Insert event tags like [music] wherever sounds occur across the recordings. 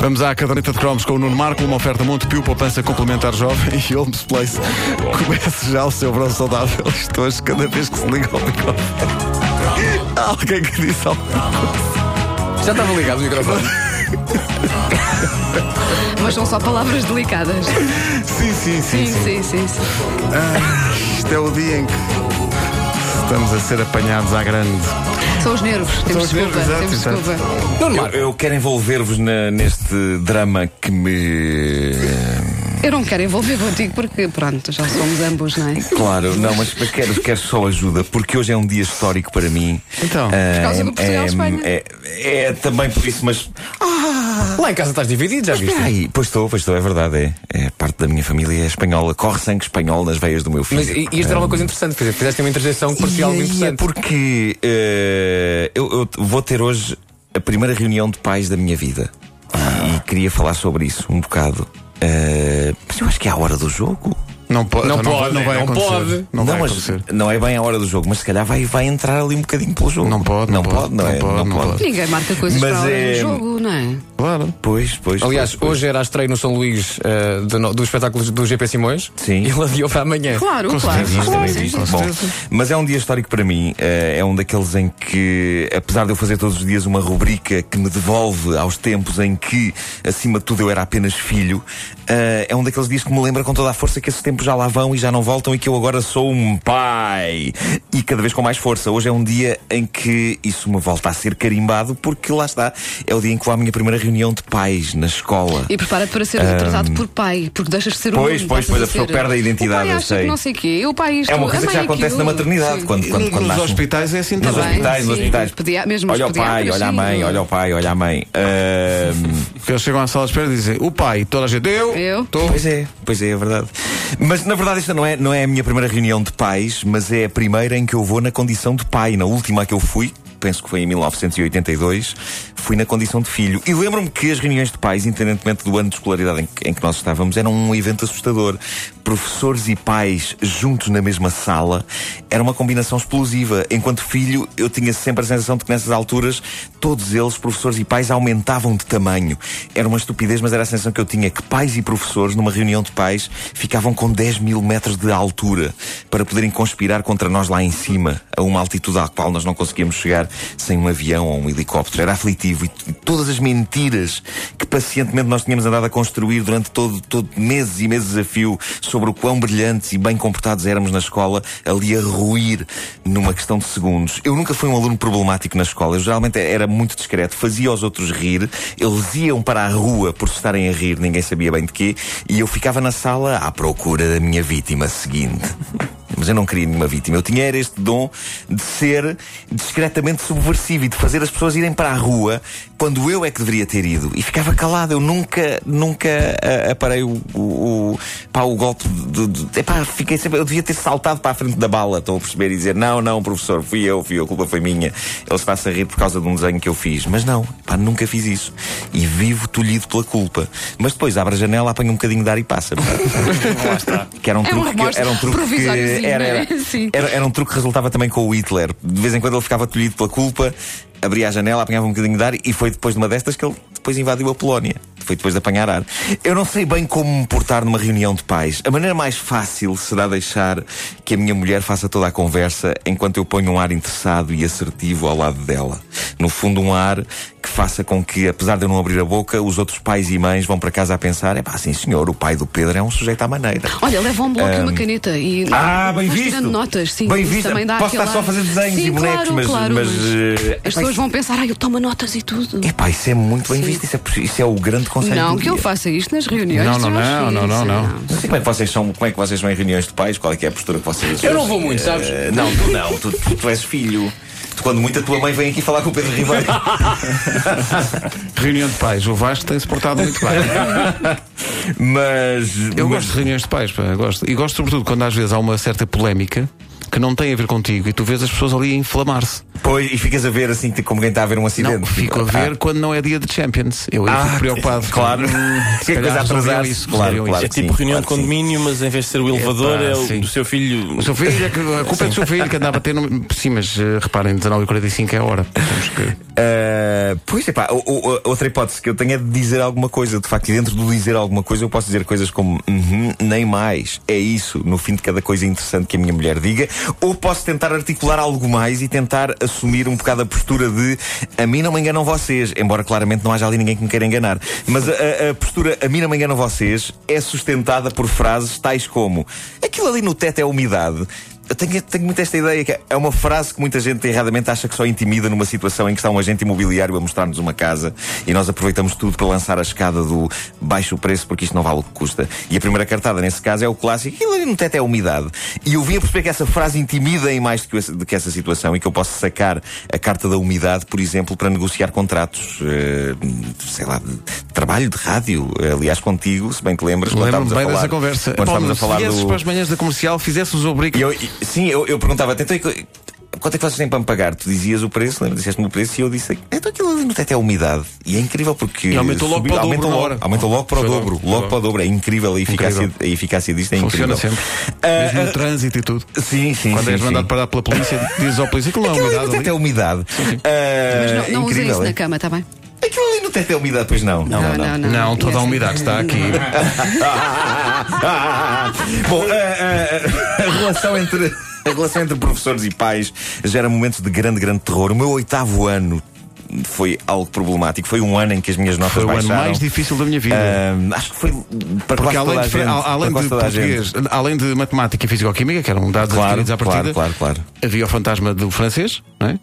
Vamos à caderneta de cromos com o Nuno Marco, uma oferta Montepio, poupança complementar jovem [laughs] e Holmes Place. Comece já o seu verão saudável. Isto hoje, cada vez que se liga ao microfone. Há alguém que disse alguma coisa. Já estava ligado o microfone. Mas são só palavras delicadas. Sim, sim, sim. Sim, sim. sim, sim. sim. Ah, isto é o dia em que estamos a ser apanhados à grande. São os nervos. São Temos os nervos, desculpa. exato, Temos exato. desculpa. Eu, Marco. eu quero envolver-vos neste drama que me. Eu não quero envolver contigo porque, pronto, já somos ambos, não é? Claro, não, mas quero, quero só ajuda, porque hoje é um dia histórico para mim. Então? Ah, Por causa do Portugal-Espanha. é, é, é também por isso, mas. Lá em casa estás dividido, já viste? Aí, pois estou, pois estou, é verdade. É, é parte da minha família é espanhola, corre sangue espanhol nas veias do meu filho. Mas isto era uma coisa interessante, fizeste fizeste uma interjeição que parecia algo é interessante. porque eh, eu, eu vou ter hoje a primeira reunião de pais da minha vida. E, e queria falar sobre isso um bocado. Eh, mas eu acho que é a hora do jogo. Não, po Não então pode, não vai não acontecer. pode. Não, vai acontecer. não é bem a hora do jogo, mas se calhar vai, vai entrar ali um bocadinho pelo jogo. Não pode, não não pode, pode, não, não é? pode, não não pode. pode. Ninguém marca coisas Mas para além é- do jogo, não é? Claro. Pois, pois. Aliás, pois, pois. hoje era a estreia no São Luís eh, do, no- do espetáculo do GP Simões Sim. e ele adiou para amanhã. Claro, Com claro. certeza, claro. Sim, Bom, mas é um dia histórico para mim. eh, É um daqueles em que, apesar de eu fazer todos os dias uma rubrica que me devolve aos tempos em que, acima de tudo, eu era apenas filho, eh, é um daqueles dias que me lembra com toda a força que esses tempos já lá vão e já não voltam e que eu agora sou um pai. E cada vez com mais força. Hoje é um dia em que isso me volta a ser carimbado, porque lá está. É o dia em que vou à minha primeira reunião de pais na escola. E prepara-te para ser retratado por pai, porque deixas de ser um Pois, pois, a pessoa ser- perde a identidade, O pai eu sei. que não sei o quê. O pai isto, É uma a coisa que já acontece na aquilo. maternidade, Sim. quando, quando, quando Nos nasce um- hospitais é assim Nos também. hospitais, nos sim. hospitais. Pedia- mesmo olha o pai, olha a mãe, olha o pai, olha a mãe. Porque eles chegam à sala de espera e dizem o pai, toda a gente, eu, Eu? estou. pois é, pois é, é verdade. Mas na verdade esta não é, não é a minha primeira reunião de pais, mas é a primeira em que eu vou na condição de pai. Na última que eu fui, penso que foi em 1982, fui na condição de filho. E lembro-me que as reuniões de pais, independentemente do ano de escolaridade em que, em que nós estávamos, eram um evento assustador. Professores e pais juntos na mesma sala era uma combinação explosiva. Enquanto filho, eu tinha sempre a sensação de que nessas alturas todos eles, professores e pais, aumentavam de tamanho. Era uma estupidez, mas era a sensação que eu tinha que pais e professores, numa reunião de pais, ficavam com 10 mil metros de altura para poderem conspirar contra nós lá em cima, a uma altitude à qual nós não conseguíamos chegar sem um avião ou um helicóptero. Era aflitivo e, e todas as mentiras que pacientemente nós tínhamos andado a construir durante todo, todo meses e meses a fio sobre o quão brilhantes e bem comportados éramos na escola, ali a ruir numa questão de segundos. Eu nunca fui um aluno problemático na escola. Eu geralmente era muito discreto, fazia os outros rir, eles iam para a rua por se estarem a rir, ninguém sabia bem de quê, e eu ficava na sala à procura da minha vítima seguinte. [laughs] Mas eu não queria nenhuma vítima. Eu tinha era este dom de ser discretamente subversivo e de fazer as pessoas irem para a rua quando eu é que deveria ter ido. E ficava calado. Eu nunca, nunca ah, aparei o, o, o, pá, o golpe de. de epá, fiquei sempre. Eu devia ter saltado para a frente da bala, estão a perceber? E dizer: Não, não, professor, fui eu, fui eu, a culpa foi minha. Ele está-se a rir por causa de um desenho que eu fiz. Mas não, pá, nunca fiz isso. E vivo tolhido pela culpa. Mas depois abre a janela, apanha um bocadinho de ar e passa. [laughs] que era um É truque. que- era um truque que era, é? [laughs] era, era, um truque que resultava também com o Hitler. De vez em quando ele ficava tolhido pela culpa, abria a janela, apanhava um bocadinho de ar e foi depois de uma destas que ele depois invadiu a Polónia. Foi depois de apanhar ar. Eu não sei bem como me portar numa reunião de pais. A maneira mais fácil será deixar que a minha mulher faça toda a conversa enquanto eu ponho um ar interessado e assertivo ao lado dela. No fundo, um ar faça com que, apesar de eu não abrir a boca, os outros pais e mães vão para casa a pensar: é pá, sim senhor, o pai do Pedro é um sujeito à maneira. Olha, leva um bloco e uma caneta e Ah, bem visto. tirando notas, sim. Bem visto. Também dá Posso estar só a fazer desenhos sim, e bonecos, claro, mas- claro, mas, eh, as pessoas vão pensar, ai, eu tomo notas e tudo. Epá, isso é muito bem Sim. visto, isso é, isso é o grande conselho. Não, do que eu dia. faça isto nas reuniões. Não, não, eu não, não, não, não. Não como é que vocês são, como é que vocês vão em reuniões de pais, qual é que é a postura que vocês Eu não vou muito, sabes? Eh, não, tu não, tu, tu, tu és filho. Quando muito a tua mãe vem aqui falar com o Pedro Ribeiro. [laughs] Reunião de pais. O Vasco tem-se portado muito bem. mas. Eu mas- gosto de reuniões de pais, pá, gosto. E gosto sobretudo quando às vezes há uma certa polémica que não têm a ver contigo e tu vês as pessoas ali a inflamar-se. Pois, e ficas a ver assim como quem está a ver um acidente. Não, fico a ver quando não é dia de Champions. Eu aí Ah, fico preocupado. [laughs] claro. Que calhar [laughs] coisa atrasar. isso, Claro, claro. É tipo Sim, reunião claro de que sim. condomínio, mas em vez de ser o elevador, é sim. o do seu filho. O seu filho, é que- a culpa é do seu filho que anda a bater no. Sim, mas eh, reparem, 19h45 é a hora. Temos que. Uh, [laughs] pois é, pá, o- o- outra hipótese que eu tenho é de dizer alguma coisa. De facto, e dentro do dizer alguma coisa, eu posso dizer coisas como "Uhum, nem mais. É isso, no fim de cada coisa interessante que a minha mulher diga. Ou posso tentar articular algo mais e tentar assumir um bocado a postura de a mim não me enganam vocês. Embora claramente não haja ali ninguém que me queira enganar. Mas a, a- postura a mim não me enganam vocês é sustentada por frases tais como aquilo ali no teto é umidade. Eu tenho, tenho muito esta ideia que é uma frase que muita gente erradamente acha que só intimida numa situação em que está um agente imobiliário a mostrar-nos uma casa e nós aproveitamos tudo para lançar a escada do baixo preço porque isto não vale o que custa. E a primeira cartada nesse caso é o clássico, aquilo ali no teto é a umidade. E eu vim a perceber que essa frase intimida em mais do que, essa- do que essa situação e que eu posso sacar a carta da umidade, por exemplo, para negociar contratos, eh, sei lá, trabalho, de rádio. Aliás, contigo, se bem te lembras, quando estávamos a bem falar, dessa conversa. Quando Paulo, estávamos a se falar viesses do... para as manhãs da comercial, fizesses o obrigo. E eu, sim, eu, eu perguntava, co- quanto é que vocês têm para me pagar? Tu dizias o preço, lembra? Disseste-me o preço e eu disse, então aquilo ali no teto é a umidade. E é incrível porque. E aumentou logo para o dobro aumentou logo, aumentou logo para o dobro. logo, Logo, para o dobro. É incrível a eficácia, Incrível. a eficácia disto, é Funciona incrível. sempre. Ah, Mesmo no ah, trânsito e tudo. Sim, sim. Quando sim, és sim. mandado parar pela polícia, dizes ao polícia que não é Aquilo ali umidade no teto é umidade. Mas Ah, não, não usa incrível, isso é? na cama, está bem? Aquilo ali no teto é umidade, pois não. Não, não, não. Não, toda a umidade está aqui. [laughs] Bom, a, a- a relação entre a relação entre professores e pais gera momentos de grande, grande terror. O meu oitavo ano foi algo problemático. Foi um ano em que as minhas notas Foi o ano baixaram. mais difícil da minha vida. Ah, acho que foi para Porque além de, gente. além de português, além de matemática e fisicoquímica, que eram dados Claro, adquiridos à partida, claro, claro, claro. havia o fantasma do francês, não é?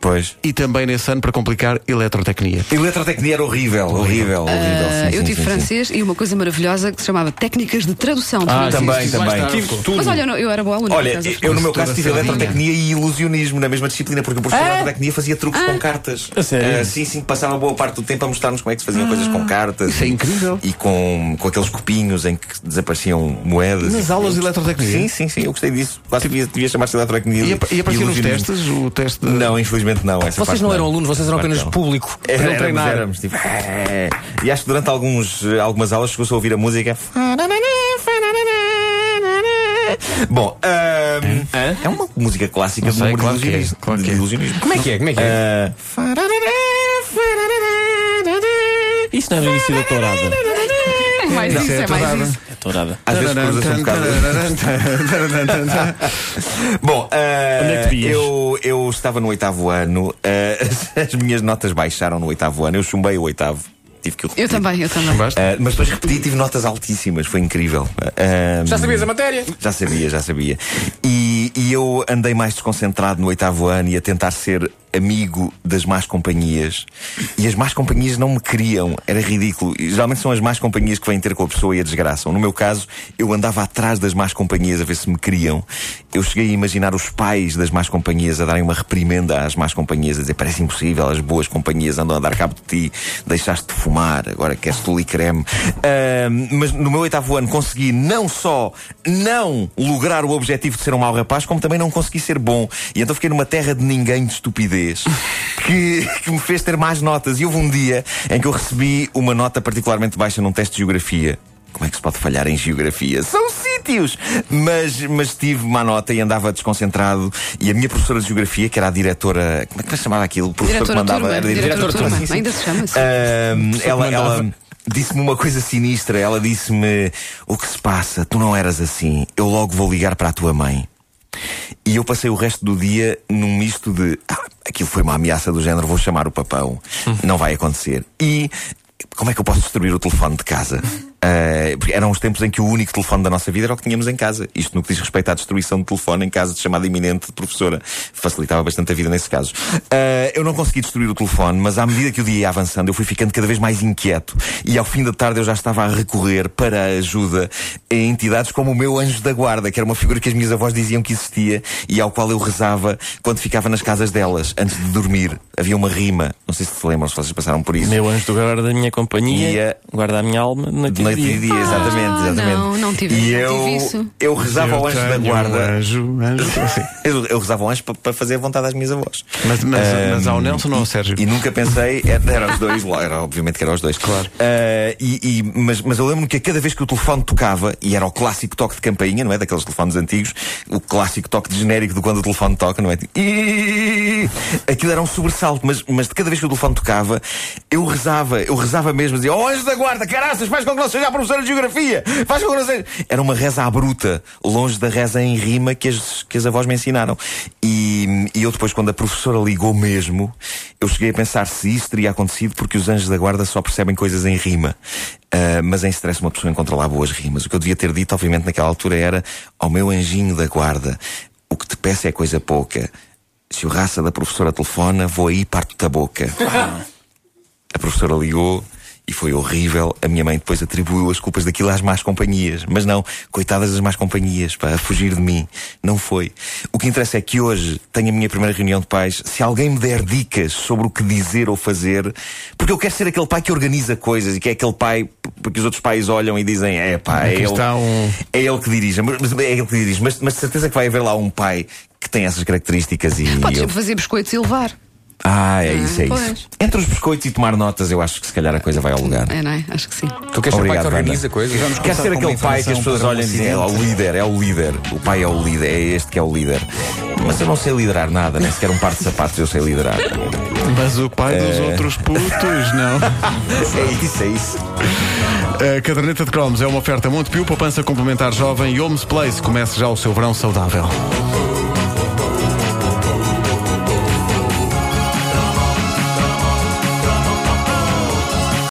Pois. E também nesse ano, para complicar, eletrotecnia. Eletrotecnia era horrível, horrível, horrível. Ah, sim, eu sim, tive sim, sim. francês e uma coisa maravilhosa que se chamava técnicas de tradução de Ah, francês. também, sim, sim, também. Tive tudo. Mas olha, eu, era boa aluna. Olha, eu no meu caso tive eletrotecnia e ilusionismo na mesma disciplina, porque o professor de eletrotecnia fazia truques com cartas. A sério? Ah, sim, sim, passava boa parte do tempo a mostrar-nos como é que se faziam coisas com cartas. Isso é e- incrível. E com, com aqueles copinhos em que desapareciam moedas. Nas aulas de eletrotecnia? Sim, sim, sim, eu gostei disso. Quase devia, devia chamar-se eletrotecnia. E, ap- e aparecia nos testes, o teste de... Não, infelizmente não. Essa Vocês parte não eram alunos, vocês eram apenas não. público. Para Era- não éramos, treinar. éramos, tipo, "É". E acho que durante alguns, eh, algumas aulas chegou-se a ouvir a música. Bom, Hã? é uma música clássica Não de sei, número claro de que é, ilusionismo. claro que de é. Como é que é? Como é que é? Ah, Isso não é no início da tourada. É mais isso, é mais isso. Tourada. às vezes cruza-se um bocado. [laughs] Bom, vias? eu, eu estava no oitavo ano, ah, [laughs] as minhas notas baixaram no oitavo ano, eu chumbei o oitavo. Tive que o Eu repetir. também, eu também. Basta? Ah, mas depois repeti e tive notas altíssimas, foi incrível. Ah, Já sabias a matéria? Já sabia, já sabia. E, e eu andei mais desconcentrado no oitavo ano e a tentar ser amigo das más companhias. E as más companhias não me queriam. Era ridículo. Geralmente são as más companhias que vêm ter com a pessoa e a desgraçam. No meu caso, eu andava atrás das más companhias a ver se me queriam. Eu cheguei a imaginar os pais das más companhias a darem uma reprimenda às más companhias, a dizer parece impossível, as boas companhias andam a dar cabo de ti, deixaste de fumar, agora queres tule e creme. Ahm, mas no meu oitavo ano consegui não só não lograr o objetivo de ser um mau rapaz, como também não consegui ser bom. E então fiquei numa terra de ninguém de estupidez que, [laughs] que me fez ter mais notas. E houve um dia em que eu recebi uma nota particularmente baixa num teste de geografia. Como é que se pode falhar em geografia? São sítios! Mas, mas tive má nota e andava desconcentrado. E a minha professora de geografia, que era a diretora. Como é que se chamava aquilo? O professor Diretora que mandava. turma, era diretora turma. sim, sim. Ainda se chama-se. Ahm, ela, ela disse-me uma coisa sinistra. Ela disse-me: O que se passa? Tu não eras assim. Eu logo vou ligar para a tua mãe. E eu passei o resto do dia num misto de ah, aquilo foi uma ameaça do género, vou chamar o papão. Não vai acontecer. E como é que eu posso destruir o telefone de casa? Ah, porque eram os tempos em que o único telefone da nossa vida era o que tínhamos em casa. Isto no que diz respeito à destruição de telefone em caso de chamada iminente de professora. Facilitava bastante a vida nesse caso. Ah, eu não consegui destruir o telefone, mas à medida que o dia ia avançando, eu fui ficando cada vez mais inquieto. E ao fim da tarde eu já estava a recorrer para a ajuda a entidades como o meu anjo da guarda, que era uma figura que as minhas avós diziam que existia e ao qual eu rezava quando ficava nas casas delas, antes de dormir. Havia uma rima, não sei se se lembram, se vocês passaram por isso. Meu anjo do guarda da minha companhia, Ia- guarda a minha alma, de noite e dia. exatamente, exatamente. não, não tive- e não eu, tive isso. eu rezava ao anjo da guarda. Um anjo, anjo. [laughs] Eu, eu rezava ao anjo para, para fazer a vontade às minhas avós. Mas, mas, mas ao Nelson ou ao Sérgio? E nunca pensei, era, era os dois, era, obviamente que eram os dois. Claro. Ah, e, e- mas, mas eu lembro-me que a cada vez que o telefone tocava, e era o clássico toque de campainha, não é? Daqueles telefones antigos, o clássico toque de genérico de quando o telefone toca, não é? "Ih!" Aquilo era um sobressalto, mas, mas de cada vez que o telefone tocava, eu rezava, eu rezava mesmo, dizia, oh anjo da guarda, caraças, faz com que não seja a professora de geografia, faz com que não seja. Era uma reza à bruta, longe da reza em rima que as, que as avós me ensinaram. E, e eu depois, quando a professora ligou mesmo, eu cheguei a pensar se isso teria acontecido porque os anjos da guarda só percebem coisas em rima. Ah, mas em stress uma pessoa encontra lá boas rimas. O que eu devia ter dito, obviamente, naquela altura era ao meu anjinho da guarda, o que te peço é coisa pouca. Se o raça da professora telefona, vou aí e parto-te a boca. [laughs] A professora ligou e foi horrível. A minha mãe depois atribuiu as culpas daquilo às más companhias. Mas não, coitadas das más companhias, para fugir de mim. Não foi. O que interessa é que hoje tenho a minha primeira reunião de pais. Se alguém me der dicas sobre o que dizer ou fazer, porque eu quero ser aquele pai que organiza coisas e que é aquele pai porque os outros pais olham e dizem: é pá, é ele, um- é ele que dirige. Mas, é ele que dirige. Mas, mas de certeza que vai haver lá um pai que tem essas características e. Podes eu- sempre fazer biscoitos e levar. Ah, é isso, é pois. isso. Entre os biscoitos e tomar notas, eu acho que se calhar a coisa vai ao lugar. É, não é? Acho que sim. Tu queres ser pai Obrigado, que organiza coisas? Vamos Quer ser aquele pai que as pessoas olham e dizem é o líder, é o líder. O pai é o líder, é este que é o líder. Mas eu não sei liderar nada, nem sequer um par de sapatos eu sei liderar. Mas o pai dos É. outros putos, não. [laughs] É isso, é isso. A caderneta de cromos é uma oferta Montepio, poupança complementar jovem e Homes Place. Comece já o seu verão saudável.